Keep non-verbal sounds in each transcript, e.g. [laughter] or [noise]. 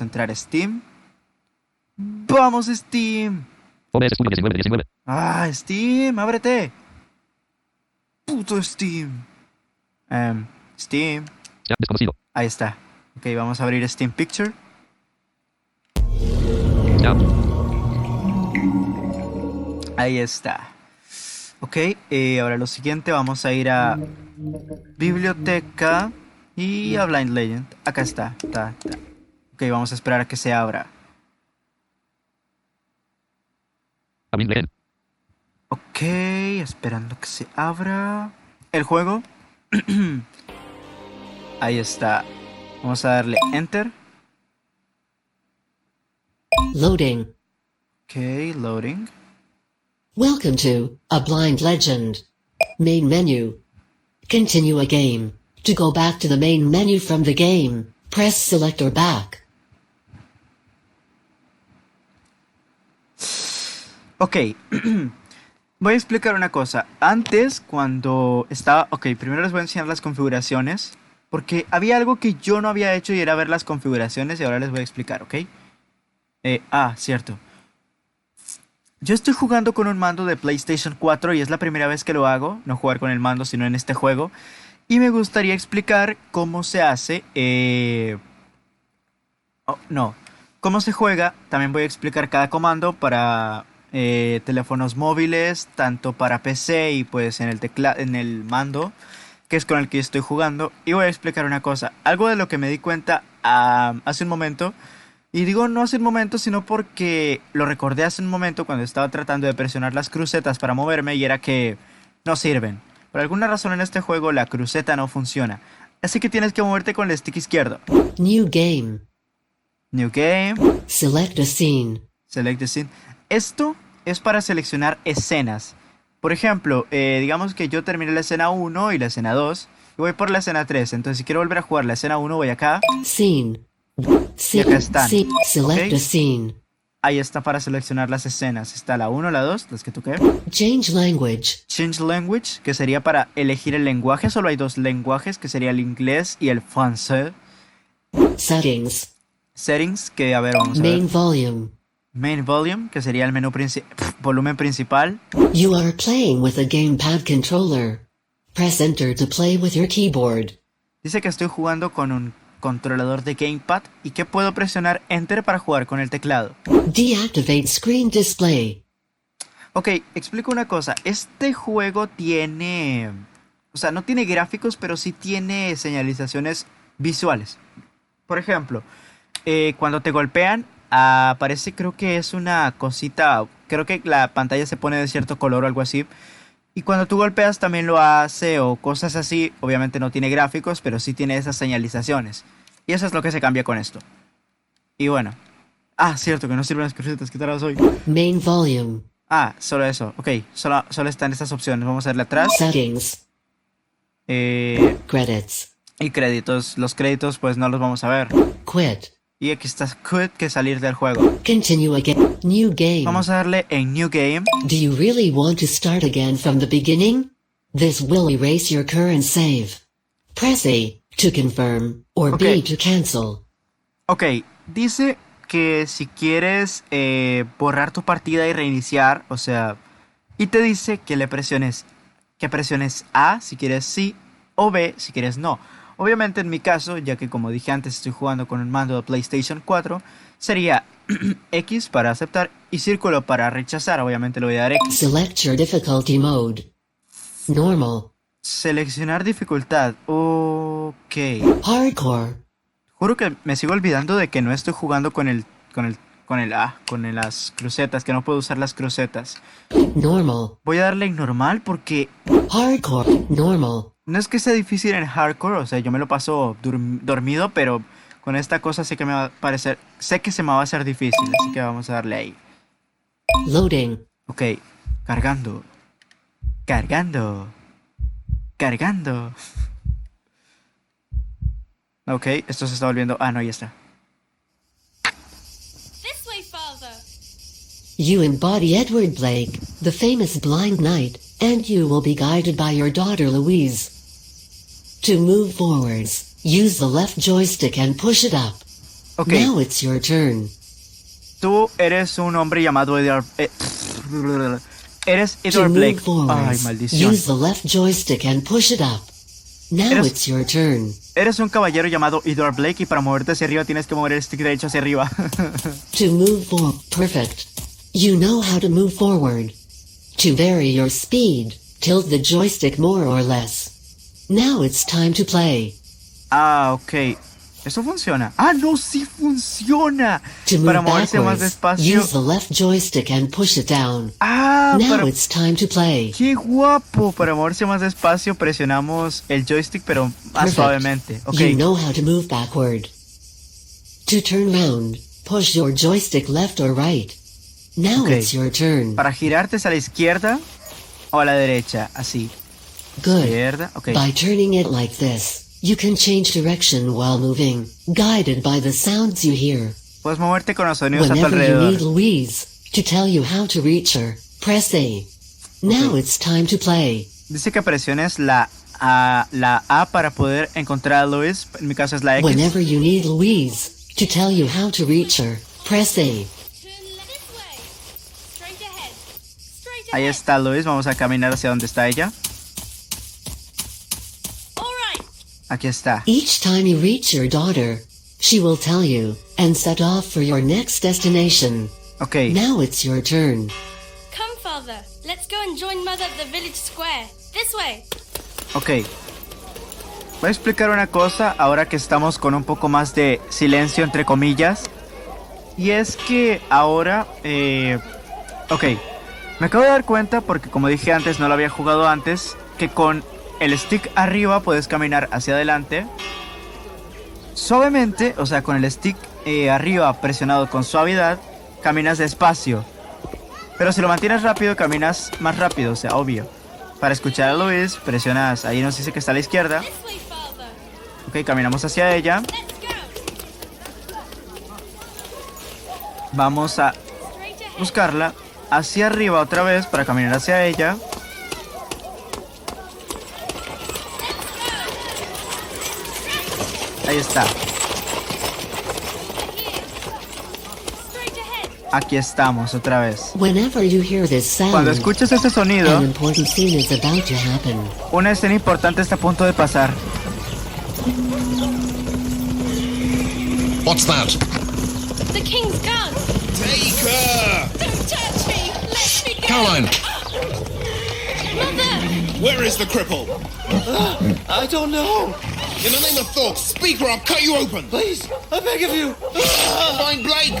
vamos a entrar a Steam. ¡Vamos, Steam! OBS Studio 1919. ¡Ah, Steam! ¡Ábrete! ¡Puto Steam! Em, Steam. Desconocido. Ahí está. Ok, vamos a abrir Steam Picture. Chat. Ahí está. Ok, eh, ahora lo siguiente, vamos a ir a biblioteca y a Blind Legend. Acá está, está, está. Ok, vamos a esperar a que se abra. Ok, esperando que se abra el juego. [clears throat] Ahí está. Vamos a darle Enter. Loading. Ok, loading. Welcome to A Blind Legend. Main menu. Continue a game. To go back to the main menu from the game, press select or back. Ok, [clears throat] voy a explicar una cosa. Antes, cuando estaba... Ok, primero les voy a enseñar las configuraciones. Porque había algo que yo no había hecho y era ver las configuraciones y ahora les voy a explicar, ¿ok? Eh, ah, cierto. Yo estoy jugando con un mando de PlayStation 4 y es la primera vez que lo hago, no jugar con el mando, sino en este juego. Y me gustaría explicar cómo se hace... Eh... oh, no, cómo se juega. También voy a explicar cada comando para eh, teléfonos móviles, tanto para PC y pues en el tecla en el mando, que es con el que estoy jugando. Y voy a explicar una cosa, algo de lo que me di cuenta hace un momento. Y digo no hace un momento, sino porque lo recordé hace un momento cuando estaba tratando de presionar las crucetas para moverme y era que no sirven. Por alguna razón en este juego la cruceta no funciona. Así que tienes que moverte con el stick izquierdo. New game. New game. Select a scene. Select the scene. Esto es para seleccionar escenas. Por ejemplo, eh, digamos que yo terminé la escena 1 y la escena 2 y voy por la escena 3. Entonces, si quiero volver a jugar la escena 1, voy acá. Scene. Scene. acá están. scene. Select a scene. Ahí está para seleccionar las escenas. Está la 1, la 2, las que toqué. Change language. Change language, que sería para elegir el lenguaje. Solo hay dos lenguajes, que sería el inglés y el francés. Settings. Settings, que a ver, vamos a ver. Main volume. Main volume, que sería el menú princi- volumen principal. You are playing with a gamepad controller. Press enter to play with your keyboard. Dice que estoy jugando con un controlador de gamepad y que puedo presionar enter para jugar con el teclado. Deactivate screen display. Ok, explico una cosa. Este juego tiene... O sea, no tiene gráficos, pero sí tiene señalizaciones visuales. Por ejemplo, eh, cuando te golpean, aparece creo que es una cosita... Creo que la pantalla se pone de cierto color o algo así. Y cuando tú golpeas también lo hace o cosas así. Obviamente no tiene gráficos, pero sí tiene esas señalizaciones. Y eso es lo que se cambia con esto. Y bueno. Ah, cierto, que no sirven las crucetas. ¿Qué tal hoy? Main volume. Ah, solo eso. Ok, solo, solo están estas opciones. Vamos a darle atrás. Settings. Eh, Credits. y créditos. Los créditos pues no los vamos a ver. Quit. Y aquí está quit que salir del juego. Continue again. New game. Vamos a darle en New Game. Do you really want to start again from the beginning? This will erase your current save. Press A to confirm or Okay. B to cancel. Ok, dice que si quieres eh, borrar tu partida y reiniciar, o sea, y te dice que le presiones, que presiones A si quieres sí o B si quieres no. Obviamente en mi caso, ya que como dije antes estoy jugando con un mando de PlayStation 4, sería [clears throat] X para aceptar y círculo para rechazar. Obviamente le voy a dar X. Select your difficulty mode. Normal. Seleccionar dificultad. Ok. Hardcore. Juro que me sigo olvidando de que no estoy jugando con el con el con el A, con el- las crucetas, que no puedo usar las crucetas. Normal. Voy a darle en normal porque Hardcore. Normal. No es que sea difícil en hardcore, o sea, yo me lo paso dur- dormido, pero con esta cosa sé que me va a parecer, sé que se me va a hacer difícil, así que vamos a darle ahí. Loading. Ok, cargando. Cargando. Cargando. Ok, esto se está volviendo... Ah, no, ya está. This way, father. You embody Edward Blake, the famous blind knight, and you will be guided by your daughter Louise. To move forwards, use the left joystick and push it up. Ok, Now it's your turn. tú eres un hombre llamado Edward... eh, eres Edward move Blake. Ay, maldición. use the left joystick and push it up. Now Eres- it's your turn. Eres un caballero llamado Edward Blake y para moverte hacia arriba tienes que mover el stick derecho hacia arriba. [laughs] To move forward, perfect. You know how to move forward. To vary your speed, tilt the joystick more or less. Now it's time to play. ah, ok. Eso funciona. Ah, no, sí funciona. To Para moverse más despacio. use the left joystick and push it down. Ah, Now para... it's time to play. ¡Qué guapo! Para moverse más despacio presionamos el joystick pero más Perfect. suavemente. Ok. You know how to move backward. To turn round, push your joystick left or right. Now Okay. it's your turn. Para girarte es a la izquierda o a la derecha. Así. Good. Izquierda. Ok. By turning it like this, you can change direction while moving, guided by the sounds you hear. Puedes moverte con los sonidos a tu Whenever you alrededor. need Louise to tell you how to reach her, press A. Now it's time to play. Dice que presiones la A, la A para poder encontrar a Luis. En mi caso es la X. Whenever you need Louise to tell you how to reach her, press A. Ahí ahead. está Luis. Vamos a caminar hacia donde está ella. All right. Aquí está. Each time you reach your daughter, she will tell you and set off for your next destination. Ok. Now it's your turn. Come, father. Let's go and join mother at the village square. This way. Ok. Voy a explicar una cosa ahora que estamos con un poco más de silencio entre comillas. Y es que ahora... eh, ok. Me acabo de dar cuenta porque como dije antes, no lo había jugado antes, que con el stick arriba puedes caminar hacia adelante. Suavemente, o sea, con el stick eh, arriba presionado con suavidad, caminas despacio. Pero si lo mantienes rápido, caminas más rápido, o sea, obvio. Para escuchar a Luis, presionas, ahí nos dice que está a la izquierda. Ok, caminamos hacia ella. Vamos a buscarla hacia arriba otra vez para caminar hacia ella. Ahí está. Aquí estamos otra vez. Whenever you hear this sound, Cuando escuches este sonido, an important scene is about to happen. una escena importante está a punto de pasar. What's that? The king's gun. Take her! Don't touch me. Let me go. Caroline! Mother. Where is the cripple? I don't know. In the name of Thor, speak or I'll cut you open! Please, I beg of you. Find Blake!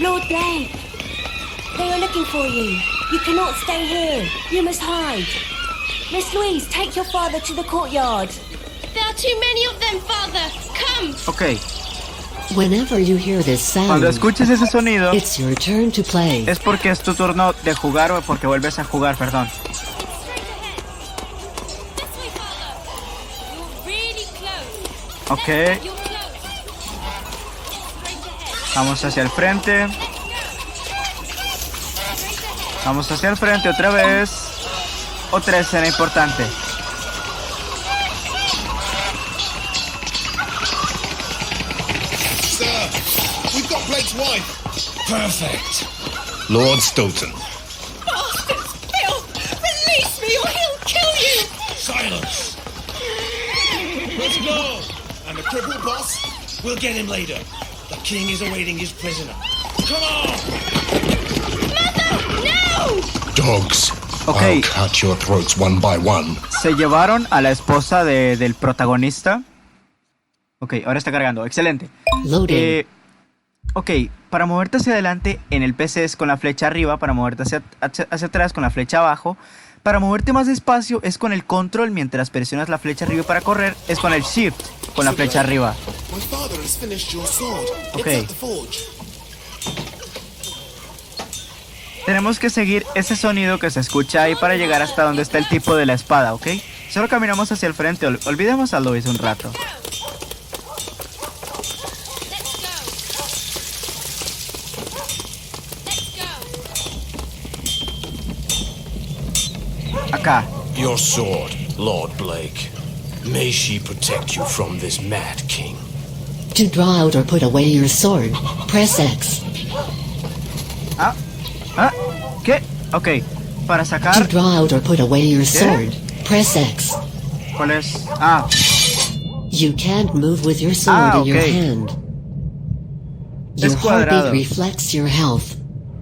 Lord Blake, they are looking for you. You cannot stay here. You must hide. Miss Louise, take your father to the courtyard. There are too many of them, father. Come. Ok, Whenever you hear this sound, cuando escuches ese sonido, it's your turn to play. es porque es tu turno de jugar o porque vuelves a jugar, perdón. Ok, vamos hacia el frente. Vamos hacia el frente otra vez. Otra escena importante. Sir, we've got Blake's wife! Perfect. Lord Stoughton. Bastards! Release me or he'll kill you! Silence. Let's go! Boss? We'll get him later. The king is awaiting his prisoner. Come on! Mother! No! Dogs. Ok. I'll cut your throats one by one. Se llevaron a la esposa de- del protagonista. Ok, ahora está cargando. Excelente. Eh, ok, para moverte hacia adelante en el PC es con la flecha arriba, para moverte hacia, hacia, hacia atrás con la flecha abajo. Para moverte más despacio es con el control mientras presionas la flecha arriba para correr es con el shift con la flecha arriba. Forge. Tenemos que seguir ese sonido que se escucha ahí para llegar hasta donde está el tipo de la espada, ¿ok? Solo caminamos hacia el frente, ol- olvidemos a Luis un rato. Acá. Your sword, Lord Blake. May she protect you from this mad king. To draw out or put away your sword, press X. Ah, ah, ¿qué? Ok, para sacar... To sacar... draw out or put away your sword, press X. ¿Cuál es? Ah, You can't move with your sword Ah, in your okay. hand. Es Your cuadrado. heartbeat reflects your health.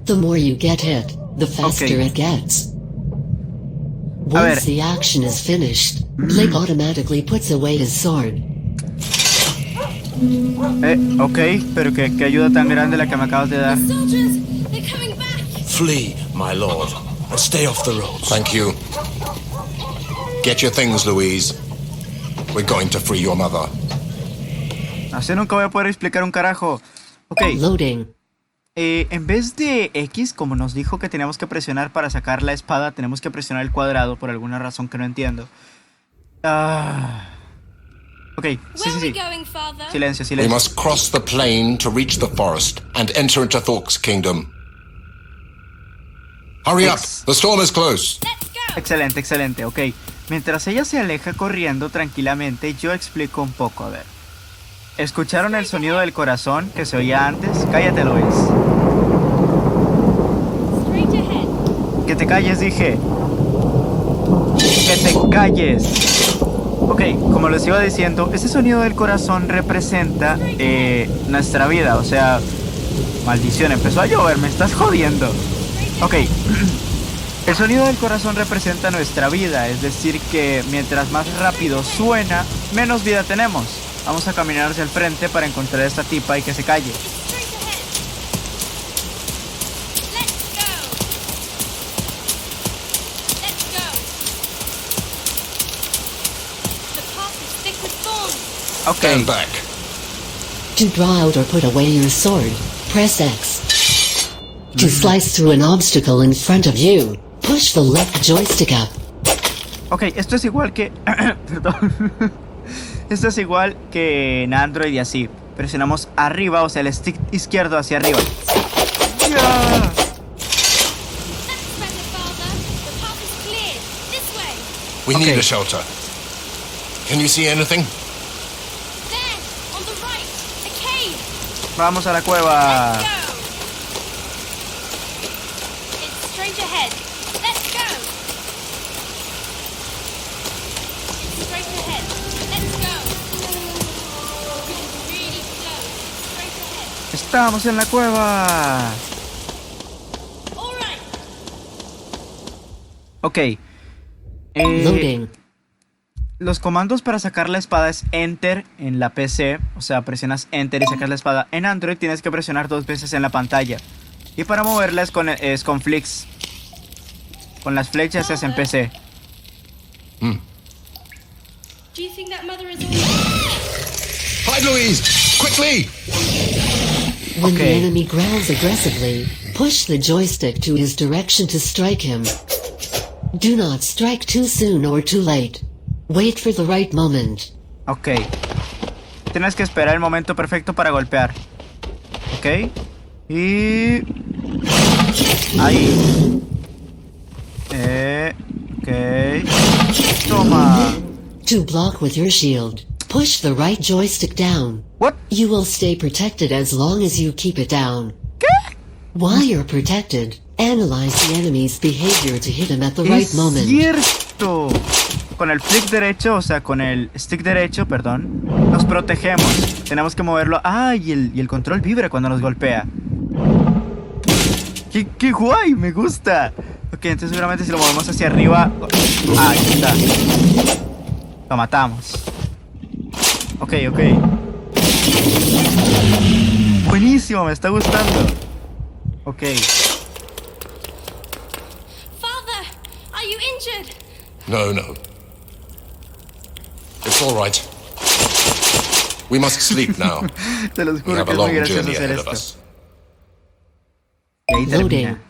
The more you get hit, the faster Okay. it gets. Ver. Once the action is finished, Blake automatically puts away his sword. eh, ok, pero qué, qué ayuda tan grande la que me acabas de dar. Soldiers, they're coming back. Flee, my lord, and stay off the roads. Thank you. Get your things, Louise. We're going to free your mother. Así nunca voy a poder explicar un carajo. Ok, Loading. Eh, en vez de X, como nos dijo que teníamos que presionar para sacar la espada, tenemos que presionar el cuadrado por alguna razón que no entiendo. Ah. Ok, sí, sí, sí. going, Father? Silencio, We silencio. must cross the plain to reach the forest and enter into Thork's kingdom. Hurry up! Ex- The storm is close. Let's go. Excelente, excelente, ok. Mientras ella se aleja corriendo tranquilamente, yo explico un poco, a ver. ¿Escucharon el sonido del corazón que se oía antes? Cállate, Luis. Que te calles, dije. Que te calles. Ok, como les iba diciendo, ese sonido del corazón representa eh, nuestra vida. O sea, maldición, empezó a llover, me estás jodiendo. Ok, [clears throat] el sonido del corazón representa nuestra vida. Es decir, que mientras más rápido suena, menos vida tenemos. Vamos a caminar hacia el frente para encontrar a esta tipa y que se calle. Straight ahead. Let's go. Let's go. The path is thick with thorns. Ok, Stand back. To draw out or put away your sword, press X. To slice through an obstacle in front of you, push the left joystick up. Ok, esto es igual que... [clears throat] Perdón. [laughs] Esto es igual que en Android y así. Presionamos arriba, o sea, el stick izquierdo hacia arriba. ¡Ya! We Okay. need a shelter. Can you see anything? There. On the right. A cave. Vamos a la cueva. Estamos en la cueva. Ok. Eh, Loading. los comandos para sacar la espada es Enter en la PC. O sea, presionas Enter y sacas la espada. En Android tienes que presionar dos veces en la pantalla. Y para moverla es con, es con flicks. Con las flechas es en PC. All Hide, Louise! Quickly! When the enemy growls aggressively, push the joystick to his direction to strike him. Do not strike too soon or too late. Wait for the right moment. Ok. Tienes que esperar el momento perfecto para golpear. Ok. Y... Ahí. Eh... Ok. Toma. To block with your shield, push the right joystick down. What? You will stay protected as long as you keep it down. While you're protected, analyze the enemy's behavior to hit him at the right moment. cierto. Con el flick derecho, o sea, con el stick derecho, perdón, nos protegemos. Tenemos que moverlo. Ah, y el, y el control vibra cuando nos golpea. ¡Qué, qué guay! Me gusta. Ok, entonces seguramente si lo movemos hacia arriba... Ahí está. Lo matamos. Ok, ok. Buenísimo, me está gustando. Ok. Father, are you injured? No, no. It's all right. We must sleep now. [laughs] Te los We juro have que a es muy long gracioso journey hacer ahead of esto. us. Y ahí Loading. termina.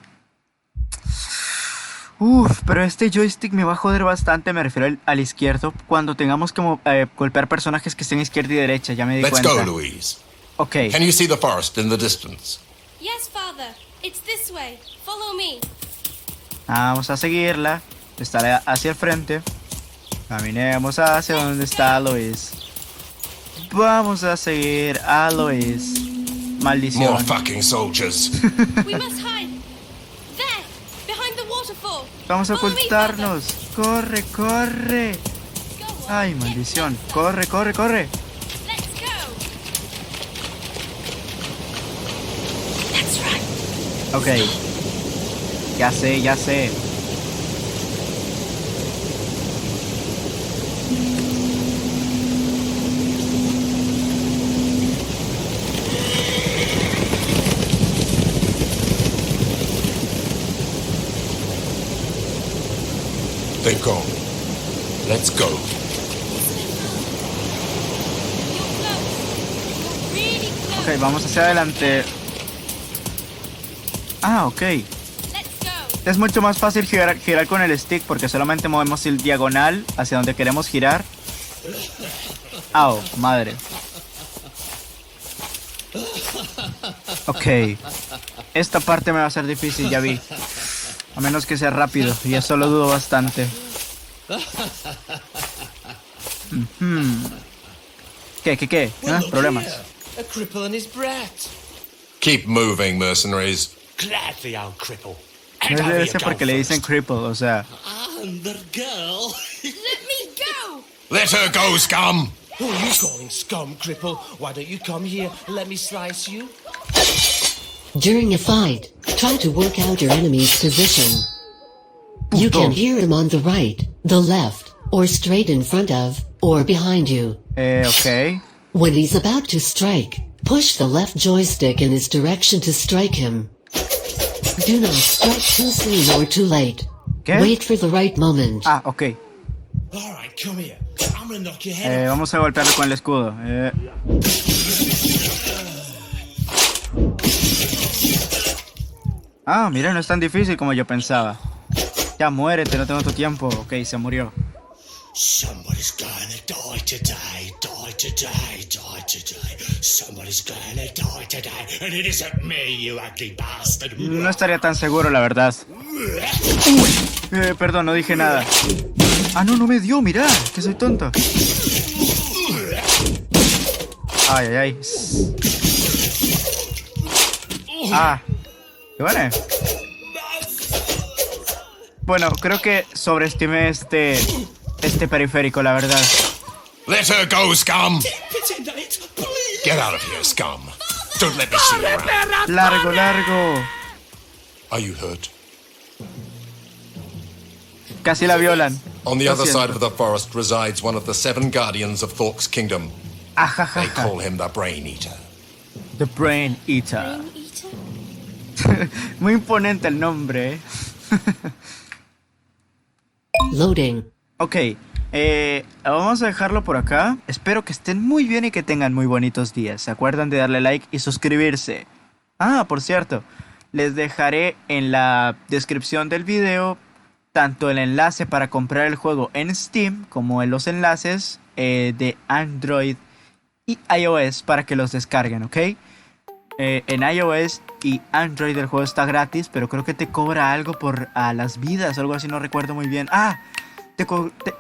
Uf, pero este joystick me va a joder bastante, me refiero al, al izquierdo, cuando tengamos que eh, golpear personajes que estén izquierda y derecha, ya me di Let's cuenta. go, Louise. Ok, Can you see the forest in the distance? Yes, Father. It's this way. Follow me. vamos a seguirla, estaré hacia el frente. Caminemos hacia donde está Luis. Vamos a seguir a Lois. Maldición. More fucking soldiers. [laughs] [laughs] We must hide. There, behind the waterfall. Vamos a ocultarnos. Corre, corre. Ay, maldición. Corre, corre, corre. Ok. Ya sé, ya sé. Ok, vamos hacia adelante. Ah, ok. Es mucho más fácil girar, girar con el stick porque solamente movemos el diagonal hacia donde queremos girar. Au, madre. Ok. Esta parte me va a ser difícil, ya vi. A menos que sea rápido, y eso lo dudo bastante. ¿Qué, qué, qué? ¿Ah? ¿Problemas? here. A cripple and his brat. Keep moving, mercenaries. Gladly, I'll cripple. No And I'll debe be ser a porque le dicen cripple, o sea. And the girl. Let me go. Let her go, scum! Who are you calling scum, cripple? Why don't you come here let me slice you? During a fight, try to work out your enemy's position. You can hear him on the right, the left, or straight in front of, or behind you. Eh, ok. When he's about to strike, push the left joystick in his direction to strike him. Do not strike too soon or too late. ¿Qué? Wait for the right moment. Ah, ok. All right, come here. I'm gonna knock your head Eh, vamos a golpearlo con el escudo. Eh. Ah, mira, no es tan difícil como yo pensaba. Ya muérete, no tengo tu tiempo. Ok, se murió. Somebody's gonna die today, die today, die today. Somebody's gonna die today, and it isn't me, you ugly bastard. No estaría tan seguro, la verdad. Eh, perdón, no dije nada. Ah, no, no me dio, mira, que soy tonto. Ay, ay, ay. Ah, ¿qué vale? Bueno, creo que sobreestimé este, este periférico, la verdad. Let her go, scum! Get out of here, scum. Don't let me see you around. Largo, largo. Are you hurt? Casi la violan. On the other side of the forest resides one of the seven guardians of Thork's kingdom. They Ajajaja. call him the Brain Eater. The Brain Eater. Brain eater. [laughs] Muy imponente el nombre, ¿eh? [laughs] Loading. Ok, eh, vamos a dejarlo por acá. Espero que estén muy bien y que tengan muy bonitos días. ¿Se acuerdan de darle like y suscribirse? Ah, por cierto, les dejaré en la descripción del video tanto el enlace para comprar el juego en Steam como en los enlaces eh, de Android y iOS para que los descarguen, ¿ok? Eh, en iOS y Android el juego está gratis, pero creo que te cobra algo por a las vidas algo así, no recuerdo muy bien. Ah, te, te,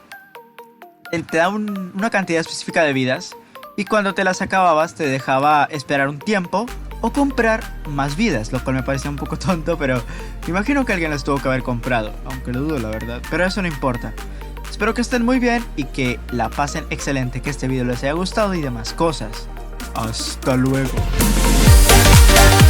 te da un- una cantidad específica de vidas y cuando te las acababas te dejaba esperar un tiempo o comprar más vidas, lo cual me parecía un poco [laughs] tonto, pero imagino que alguien las tuvo que haber comprado, aunque lo dudo la verdad, pero eso no importa. Espero que estén muy bien y que la pasen excelente, que este video les haya gustado y demás cosas. Hasta luego.